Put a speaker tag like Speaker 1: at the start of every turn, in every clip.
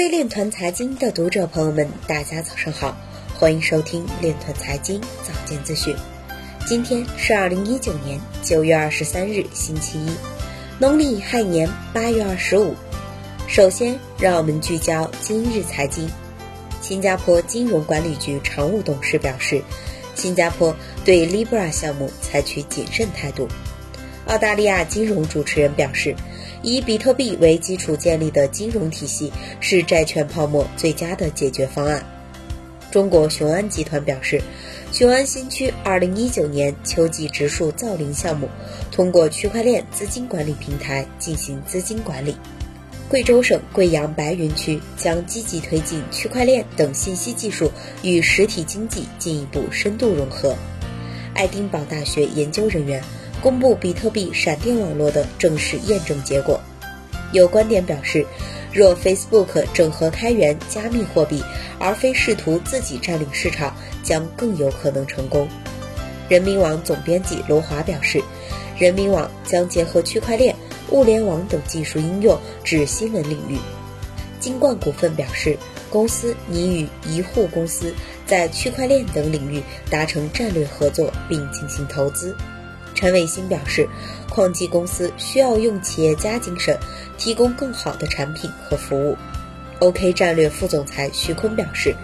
Speaker 1: 位链团财经的读者朋友们，大家早上好，欢迎收听链团财经早间资讯。今天是二零一九年九月二十三日，星期一，农历亥年八月二十五。首先，让我们聚焦今日财经。新加坡金融管理局常务董事表示，新加坡对 Libra 项目采取谨慎态度。澳大利亚金融主持人表示，以比特币为基础建立的金融体系是债券泡沫最佳的解决方案。中国雄安集团表示，雄安新区2019年秋季植树造林项目通过区块链资金管理平台进行资金管理。贵州省贵阳白云区将积极推进区块链等信息技术与实体经济进一步深度融合。爱丁堡大学研究人员。公布比特币闪电网络的正式验证结果。有观点表示，若 Facebook 整合开源加密货币，而非试图自己占领市场，将更有可能成功。人民网总编辑罗华表示，人民网将结合区块链、物联网等技术应用至新闻领域。金冠股份表示，公司拟与一户公司在区块链等领域达成战略合作，并进行投资。陈伟新表示，矿机公司需要用企业家精神，提供更好的产品和服务。OK 战略副总裁徐坤表示，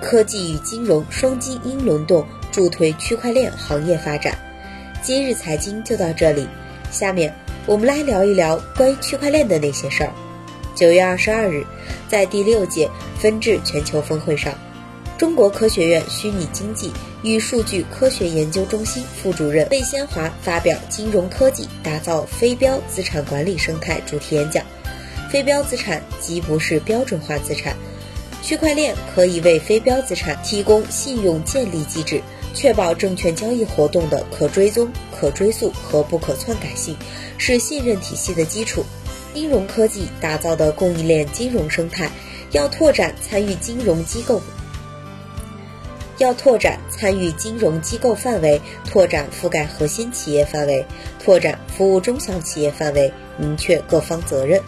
Speaker 1: 科技与金融双基因轮动，助推区块链行业发展。今日财经就到这里，下面我们来聊一聊关于区块链的那些事儿。九月二十二日，在第六届分治全球峰会上。中国科学院虚拟经济与数据科学研究中心副主任魏先华发表《金融科技打造非标资产管理生态》主题演讲。非标资产即不是标准化资产，区块链可以为非标资产提供信用建立机制，确保证券交易活动的可追踪、可追溯和不可篡改性，是信任体系的基础。金融科技打造的供应链金融生态，要拓展参与金融机构。要拓展参与金融机构范围，拓展覆盖核心企业范围，拓展服务中小企业范围，明确各方责任。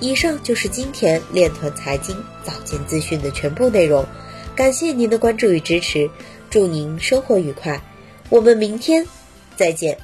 Speaker 1: 以上就是今天链团财经早间资讯的全部内容，感谢您的关注与支持，祝您生活愉快，我们明天再见。